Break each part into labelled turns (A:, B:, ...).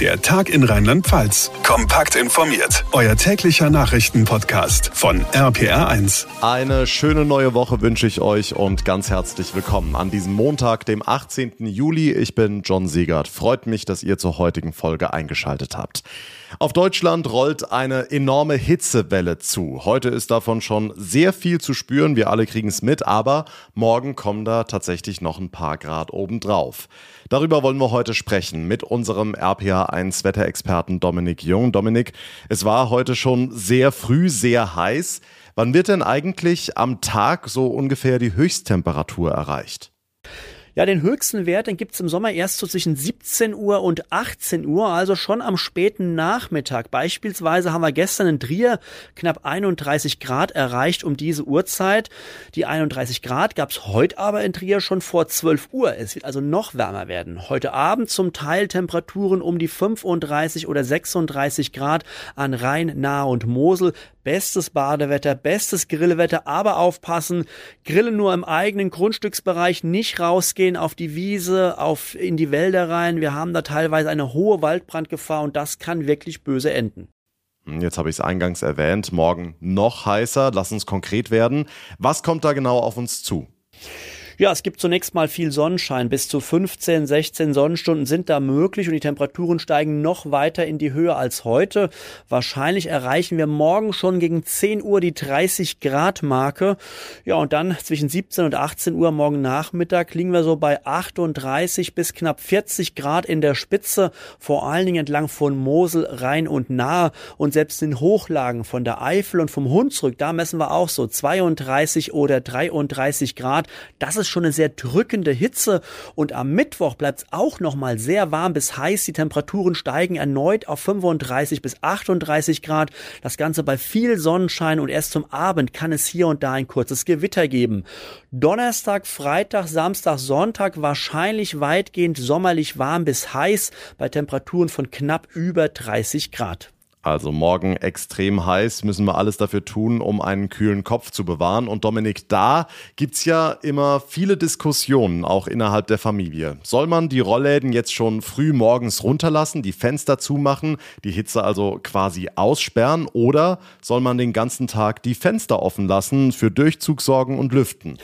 A: Der Tag in Rheinland-Pfalz. Kompakt informiert. Euer täglicher Nachrichtenpodcast von RPR1.
B: Eine schöne neue Woche wünsche ich euch und ganz herzlich willkommen an diesem Montag, dem 18. Juli. Ich bin John Siegert. Freut mich, dass ihr zur heutigen Folge eingeschaltet habt. Auf Deutschland rollt eine enorme Hitzewelle zu. Heute ist davon schon sehr viel zu spüren. Wir alle kriegen es mit, aber morgen kommen da tatsächlich noch ein paar Grad obendrauf. Darüber wollen wir heute sprechen mit unserem RPA1 Wetterexperten Dominik Jung. Dominik, es war heute schon sehr früh sehr heiß. Wann wird denn eigentlich am Tag so ungefähr die Höchsttemperatur erreicht?
C: Ja, den höchsten Wert, den gibt's im Sommer erst so zwischen 17 Uhr und 18 Uhr, also schon am späten Nachmittag. Beispielsweise haben wir gestern in Trier knapp 31 Grad erreicht um diese Uhrzeit. Die 31 Grad gab's heute aber in Trier schon vor 12 Uhr. Es wird also noch wärmer werden. Heute Abend zum Teil Temperaturen um die 35 oder 36 Grad an Rhein, Nahe und Mosel. Bestes Badewetter, bestes Grillwetter, aber aufpassen, Grillen nur im eigenen Grundstücksbereich, nicht rausgehen auf die Wiese, auf, in die Wälder rein. Wir haben da teilweise eine hohe Waldbrandgefahr und das kann wirklich böse enden.
B: Hm, jetzt habe ich es eingangs erwähnt, morgen noch heißer. Lass uns konkret werden. Was kommt da genau auf uns zu?
C: Ja, es gibt zunächst mal viel Sonnenschein. Bis zu 15, 16 Sonnenstunden sind da möglich und die Temperaturen steigen noch weiter in die Höhe als heute. Wahrscheinlich erreichen wir morgen schon gegen 10 Uhr die 30 Grad Marke. Ja, und dann zwischen 17 und 18 Uhr morgen Nachmittag liegen wir so bei 38 bis knapp 40 Grad in der Spitze, vor allen Dingen entlang von Mosel, Rhein und Nahe und selbst in Hochlagen von der Eifel und vom Hunsrück, da messen wir auch so 32 oder 33 Grad. Das ist ist schon eine sehr drückende Hitze und am Mittwoch bleibt es auch noch mal sehr warm bis heiß. Die Temperaturen steigen erneut auf 35 bis 38 Grad. Das Ganze bei viel Sonnenschein und erst zum Abend kann es hier und da ein kurzes Gewitter geben. Donnerstag, Freitag, Samstag, Sonntag wahrscheinlich weitgehend sommerlich warm bis heiß bei Temperaturen von knapp über 30 Grad.
B: Also morgen extrem heiß, müssen wir alles dafür tun, um einen kühlen Kopf zu bewahren. Und Dominik, da gibt's ja immer viele Diskussionen, auch innerhalb der Familie. Soll man die Rollläden jetzt schon früh morgens runterlassen, die Fenster zumachen, die Hitze also quasi aussperren, oder soll man den ganzen Tag die Fenster offen lassen für Durchzug sorgen und lüften?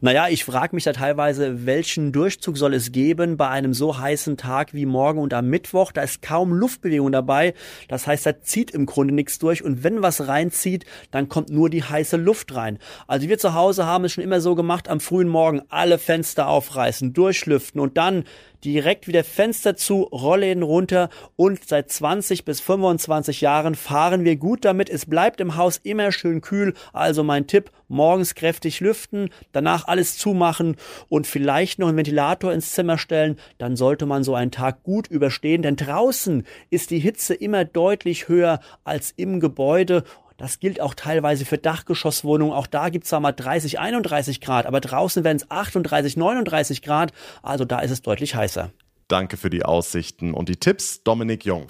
C: Naja, ich frage mich da teilweise, welchen Durchzug soll es geben bei einem so heißen Tag wie morgen und am Mittwoch? Da ist kaum Luftbewegung dabei. Das heißt, da zieht im Grunde nichts durch. Und wenn was reinzieht, dann kommt nur die heiße Luft rein. Also wir zu Hause haben es schon immer so gemacht, am frühen Morgen alle Fenster aufreißen, durchlüften und dann direkt wieder Fenster zu, Rollläden runter und seit 20 bis 25 Jahren fahren wir gut damit. Es bleibt im Haus immer schön kühl. Also mein Tipp, morgens kräftig lüften, danach alles zumachen und vielleicht noch einen Ventilator ins Zimmer stellen. Dann sollte man so einen Tag gut überstehen, denn draußen ist die Hitze immer deutlich höher als im Gebäude. Das gilt auch teilweise für Dachgeschosswohnungen. Auch da gibt es zwar mal 30, 31 Grad, aber draußen werden es 38, 39 Grad. Also da ist es deutlich heißer.
B: Danke für die Aussichten und die Tipps, Dominik Jung.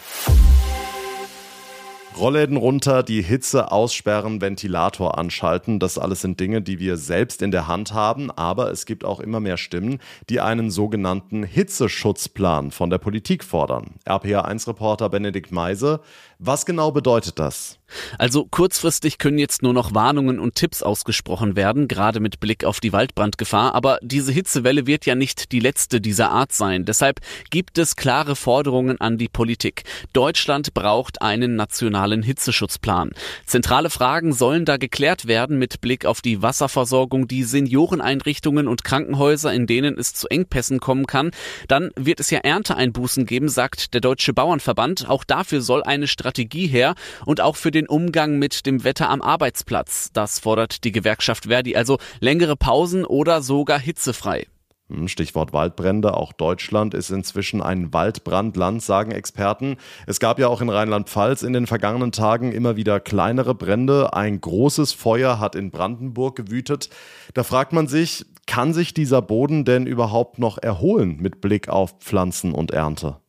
B: Rollläden runter, die Hitze aussperren, Ventilator anschalten. Das alles sind Dinge, die wir selbst in der Hand haben. Aber es gibt auch immer mehr Stimmen, die einen sogenannten Hitzeschutzplan von der Politik fordern. RPA1-Reporter Benedikt Meise. Was genau bedeutet das?
D: Also kurzfristig können jetzt nur noch Warnungen und Tipps ausgesprochen werden, gerade mit Blick auf die Waldbrandgefahr. Aber diese Hitzewelle wird ja nicht die letzte dieser Art sein. Deshalb gibt es klare Forderungen an die Politik. Deutschland braucht einen nationalen Hitzeschutzplan. Zentrale Fragen sollen da geklärt werden mit Blick auf die Wasserversorgung, die Senioreneinrichtungen und Krankenhäuser, in denen es zu Engpässen kommen kann. Dann wird es ja Ernteeinbußen geben, sagt der Deutsche Bauernverband. Auch dafür soll eine Strategie her und auch für den den Umgang mit dem Wetter am Arbeitsplatz. Das fordert die Gewerkschaft Verdi, also längere Pausen oder sogar hitzefrei.
B: Hm, Stichwort Waldbrände. Auch Deutschland ist inzwischen ein Waldbrandland, sagen Experten. Es gab ja auch in Rheinland-Pfalz in den vergangenen Tagen immer wieder kleinere Brände. Ein großes Feuer hat in Brandenburg gewütet. Da fragt man sich, kann sich dieser Boden denn überhaupt noch erholen mit Blick auf Pflanzen und Ernte?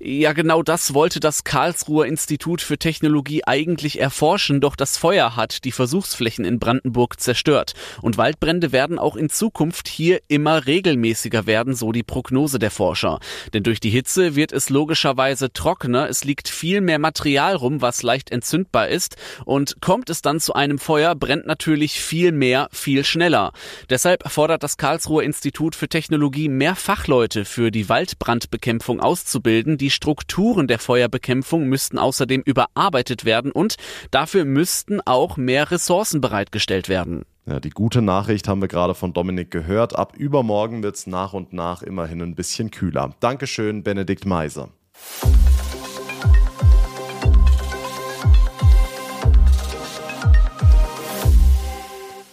D: Ja, genau das wollte das Karlsruher Institut für Technologie eigentlich erforschen, doch das Feuer hat die Versuchsflächen in Brandenburg zerstört. Und Waldbrände werden auch in Zukunft hier immer regelmäßiger werden, so die Prognose der Forscher. Denn durch die Hitze wird es logischerweise trockener, es liegt viel mehr Material rum, was leicht entzündbar ist. Und kommt es dann zu einem Feuer, brennt natürlich viel mehr, viel schneller. Deshalb fordert das Karlsruher Institut für Technologie mehr Fachleute für die Waldbrandbekämpfung auszubilden bilden. Die Strukturen der Feuerbekämpfung müssten außerdem überarbeitet werden und dafür müssten auch mehr Ressourcen bereitgestellt werden.
B: Ja, die gute Nachricht haben wir gerade von Dominik gehört. Ab übermorgen wird es nach und nach immerhin ein bisschen kühler. Dankeschön, Benedikt Meiser.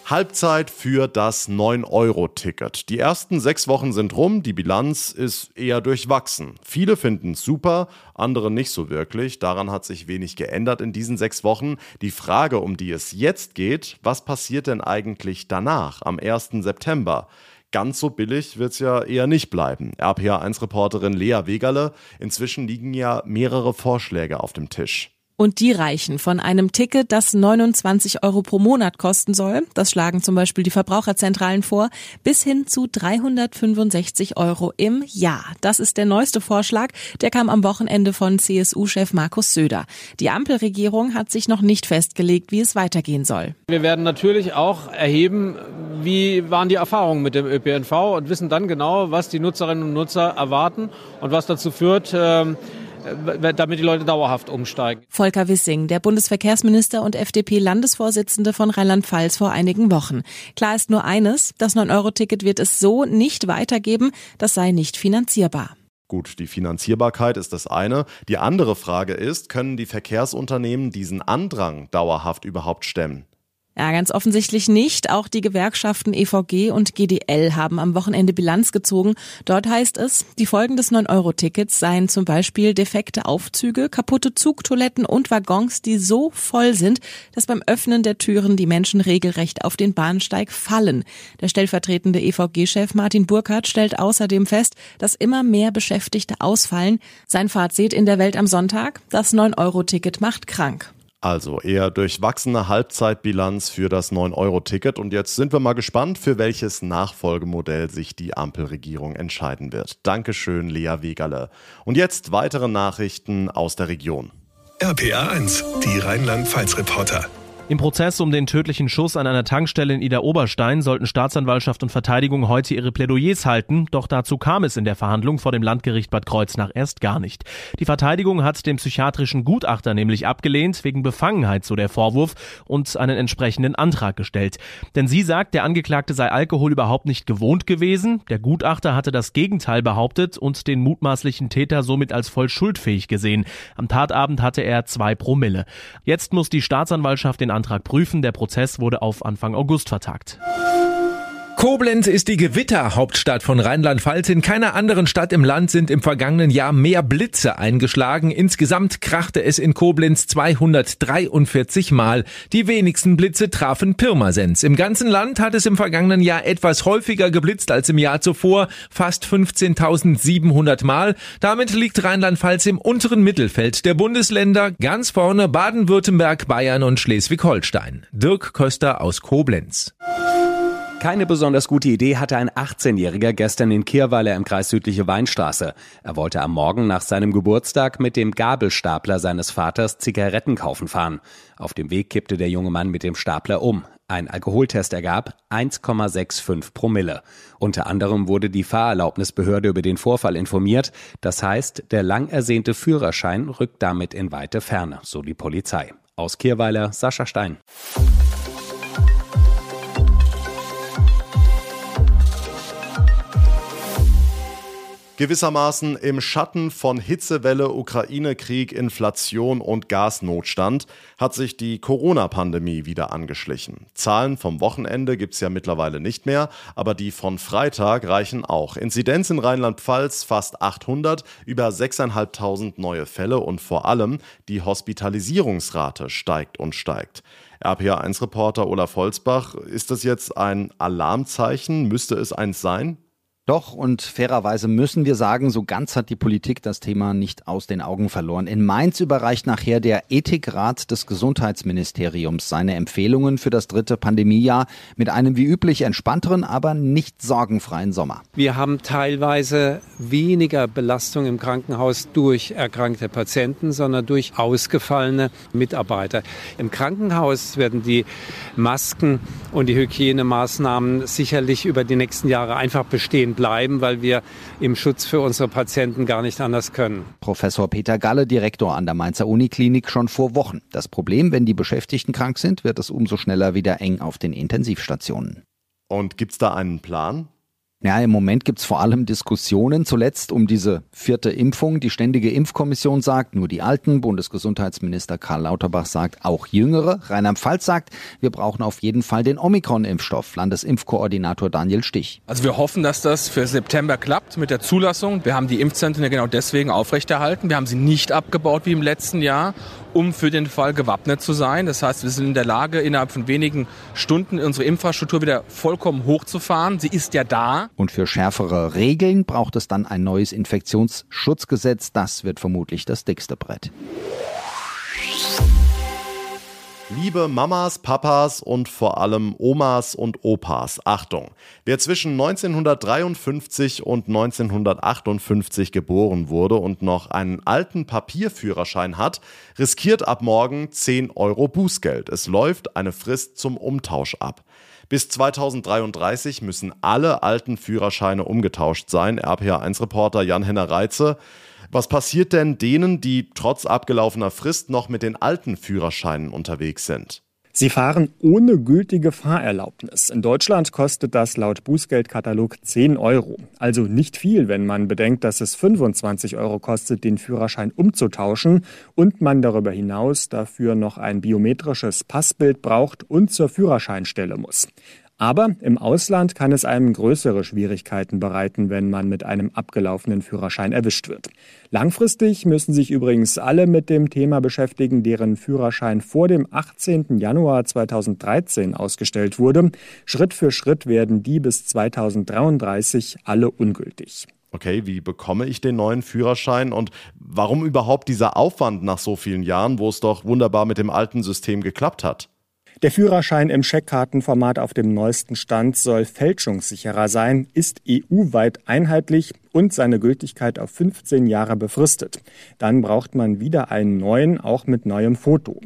B: Halbzeit für das 9-Euro-Ticket. Die ersten sechs Wochen sind rum, die Bilanz ist eher durchwachsen. Viele finden es super, andere nicht so wirklich. Daran hat sich wenig geändert in diesen sechs Wochen. Die Frage, um die es jetzt geht, was passiert denn eigentlich danach, am 1. September? Ganz so billig wird es ja eher nicht bleiben. RPA1-Reporterin Lea Wegerle, inzwischen liegen ja mehrere Vorschläge auf dem Tisch.
E: Und die reichen von einem Ticket, das 29 Euro pro Monat kosten soll, das schlagen zum Beispiel die Verbraucherzentralen vor, bis hin zu 365 Euro im Jahr. Das ist der neueste Vorschlag, der kam am Wochenende von CSU-Chef Markus Söder. Die Ampelregierung hat sich noch nicht festgelegt, wie es weitergehen soll.
F: Wir werden natürlich auch erheben, wie waren die Erfahrungen mit dem ÖPNV und wissen dann genau, was die Nutzerinnen und Nutzer erwarten und was dazu führt, äh, damit die Leute dauerhaft umsteigen.
E: Volker Wissing, der Bundesverkehrsminister und FDP-Landesvorsitzende von Rheinland-Pfalz vor einigen Wochen. Klar ist nur eines, das 9-Euro-Ticket wird es so nicht weitergeben, das sei nicht finanzierbar.
B: Gut, die Finanzierbarkeit ist das eine. Die andere Frage ist, können die Verkehrsunternehmen diesen Andrang dauerhaft überhaupt stemmen?
E: Ja, ganz offensichtlich nicht. Auch die Gewerkschaften EVG und GDL haben am Wochenende Bilanz gezogen. Dort heißt es, die Folgen des 9-Euro-Tickets seien zum Beispiel defekte Aufzüge, kaputte Zugtoiletten und Waggons, die so voll sind, dass beim Öffnen der Türen die Menschen regelrecht auf den Bahnsteig fallen. Der stellvertretende EVG-Chef Martin Burkhardt stellt außerdem fest, dass immer mehr Beschäftigte ausfallen. Sein Fazit in der Welt am Sonntag, das 9-Euro-Ticket macht krank.
B: Also eher durchwachsene Halbzeitbilanz für das 9-Euro-Ticket. Und jetzt sind wir mal gespannt, für welches Nachfolgemodell sich die Ampelregierung entscheiden wird. Dankeschön, Lea Wegerle. Und jetzt weitere Nachrichten aus der Region.
A: RPA 1, die Rheinland-Pfalz-Reporter.
G: Im Prozess um den tödlichen Schuss an einer Tankstelle in Ida Oberstein sollten Staatsanwaltschaft und Verteidigung heute ihre Plädoyers halten, doch dazu kam es in der Verhandlung vor dem Landgericht Bad Kreuznach erst gar nicht. Die Verteidigung hat den psychiatrischen Gutachter nämlich abgelehnt, wegen Befangenheit, so der Vorwurf, und einen entsprechenden Antrag gestellt. Denn sie sagt, der Angeklagte sei Alkohol überhaupt nicht gewohnt gewesen, der Gutachter hatte das Gegenteil behauptet und den mutmaßlichen Täter somit als voll schuldfähig gesehen. Am Tatabend hatte er zwei Promille. Jetzt muss die Staatsanwaltschaft den Antrag prüfen. Der Prozess wurde auf Anfang August vertagt.
H: Koblenz ist die Gewitterhauptstadt von Rheinland-Pfalz. In keiner anderen Stadt im Land sind im vergangenen Jahr mehr Blitze eingeschlagen. Insgesamt krachte es in Koblenz 243 Mal. Die wenigsten Blitze trafen Pirmasens. Im ganzen Land hat es im vergangenen Jahr etwas häufiger geblitzt als im Jahr zuvor, fast 15.700 Mal. Damit liegt Rheinland-Pfalz im unteren Mittelfeld der Bundesländer, ganz vorne Baden-Württemberg, Bayern und Schleswig-Holstein. Dirk Köster aus Koblenz.
I: Keine besonders gute Idee hatte ein 18-Jähriger gestern in Kirweiler im Kreis Südliche Weinstraße. Er wollte am Morgen nach seinem Geburtstag mit dem Gabelstapler seines Vaters Zigaretten kaufen fahren. Auf dem Weg kippte der junge Mann mit dem Stapler um. Ein Alkoholtest ergab 1,65 Promille. Unter anderem wurde die Fahrerlaubnisbehörde über den Vorfall informiert. Das heißt, der lang ersehnte Führerschein rückt damit in weite Ferne, so die Polizei. Aus Kirweiler, Sascha Stein.
B: Gewissermaßen im Schatten von Hitzewelle, Ukraine-Krieg, Inflation und Gasnotstand hat sich die Corona-Pandemie wieder angeschlichen. Zahlen vom Wochenende gibt es ja mittlerweile nicht mehr, aber die von Freitag reichen auch. Inzidenz in Rheinland-Pfalz fast 800, über 6.500 neue Fälle und vor allem die Hospitalisierungsrate steigt und steigt. RPA1-Reporter Olaf Holzbach, ist das jetzt ein Alarmzeichen? Müsste es eins sein?
J: Doch, und fairerweise müssen wir sagen, so ganz hat die Politik das Thema nicht aus den Augen verloren. In Mainz überreicht nachher der Ethikrat des Gesundheitsministeriums seine Empfehlungen für das dritte Pandemiejahr mit einem wie üblich entspannteren, aber nicht sorgenfreien Sommer.
K: Wir haben teilweise weniger Belastung im Krankenhaus durch erkrankte Patienten, sondern durch ausgefallene Mitarbeiter. Im Krankenhaus werden die Masken und die Hygienemaßnahmen sicherlich über die nächsten Jahre einfach bestehen bleiben, weil wir im Schutz für unsere Patienten gar nicht anders können.
J: Professor Peter Galle, Direktor an der Mainzer Uniklinik, schon vor Wochen. Das Problem, wenn die Beschäftigten krank sind, wird es umso schneller wieder eng auf den Intensivstationen.
B: Und gibt es da einen Plan?
J: Ja, im Moment gibt's vor allem Diskussionen, zuletzt um diese vierte Impfung. Die Ständige Impfkommission sagt, nur die Alten. Bundesgesundheitsminister Karl Lauterbach sagt, auch Jüngere. Rheinland-Pfalz sagt, wir brauchen auf jeden Fall den Omikron-Impfstoff. Landesimpfkoordinator Daniel Stich.
L: Also wir hoffen, dass das für September klappt mit der Zulassung. Wir haben die Impfzentren ja genau deswegen aufrechterhalten. Wir haben sie nicht abgebaut wie im letzten Jahr um für den Fall gewappnet zu sein. Das heißt, wir sind in der Lage, innerhalb von wenigen Stunden unsere Infrastruktur wieder vollkommen hochzufahren. Sie ist ja da.
J: Und für schärfere Regeln braucht es dann ein neues Infektionsschutzgesetz. Das wird vermutlich das dickste Brett.
B: Liebe Mamas, Papas und vor allem Omas und Opas, Achtung! Wer zwischen 1953 und 1958 geboren wurde und noch einen alten Papierführerschein hat, riskiert ab morgen 10 Euro Bußgeld. Es läuft eine Frist zum Umtausch ab. Bis 2033 müssen alle alten Führerscheine umgetauscht sein. RPA1-Reporter Jan-Henner Reitze. Was passiert denn denen, die trotz abgelaufener Frist noch mit den alten Führerscheinen unterwegs sind?
M: Sie fahren ohne gültige Fahrerlaubnis. In Deutschland kostet das laut Bußgeldkatalog 10 Euro. Also nicht viel, wenn man bedenkt, dass es 25 Euro kostet, den Führerschein umzutauschen und man darüber hinaus dafür noch ein biometrisches Passbild braucht und zur Führerscheinstelle muss. Aber im Ausland kann es einem größere Schwierigkeiten bereiten, wenn man mit einem abgelaufenen Führerschein erwischt wird. Langfristig müssen sich übrigens alle mit dem Thema beschäftigen, deren Führerschein vor dem 18. Januar 2013 ausgestellt wurde. Schritt für Schritt werden die bis 2033 alle ungültig.
B: Okay, wie bekomme ich den neuen Führerschein und warum überhaupt dieser Aufwand nach so vielen Jahren, wo es doch wunderbar mit dem alten System geklappt hat?
M: Der Führerschein im Scheckkartenformat auf dem neuesten Stand soll fälschungssicherer sein, ist EU-weit einheitlich und seine Gültigkeit auf 15 Jahre befristet. Dann braucht man wieder einen neuen, auch mit neuem Foto.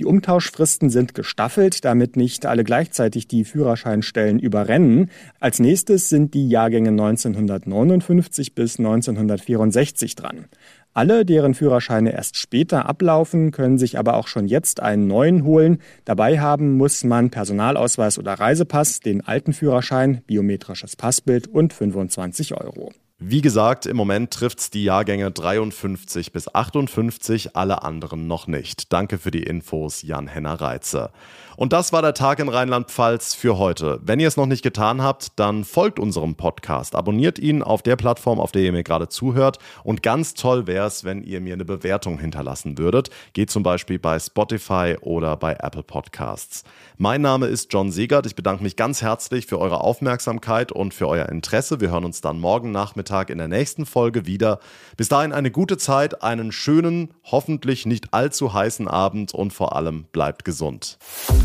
M: Die Umtauschfristen sind gestaffelt, damit nicht alle gleichzeitig die Führerscheinstellen überrennen. Als nächstes sind die Jahrgänge 1959 bis 1964 dran. Alle, deren Führerscheine erst später ablaufen, können sich aber auch schon jetzt einen neuen holen. Dabei haben muss man Personalausweis oder Reisepass, den alten Führerschein, biometrisches Passbild und 25 Euro.
B: Wie gesagt, im Moment trifft es die Jahrgänge 53 bis 58, alle anderen noch nicht. Danke für die Infos, Jan-Henner Reitze. Und das war der Tag in Rheinland-Pfalz für heute. Wenn ihr es noch nicht getan habt, dann folgt unserem Podcast, abonniert ihn auf der Plattform, auf der ihr mir gerade zuhört. Und ganz toll wäre es, wenn ihr mir eine Bewertung hinterlassen würdet. Geht zum Beispiel bei Spotify oder bei Apple Podcasts. Mein Name ist John Segert. Ich bedanke mich ganz herzlich für eure Aufmerksamkeit und für euer Interesse. Wir hören uns dann morgen Nachmittag in der nächsten Folge wieder. Bis dahin eine gute Zeit, einen schönen, hoffentlich nicht allzu heißen Abend und vor allem bleibt gesund.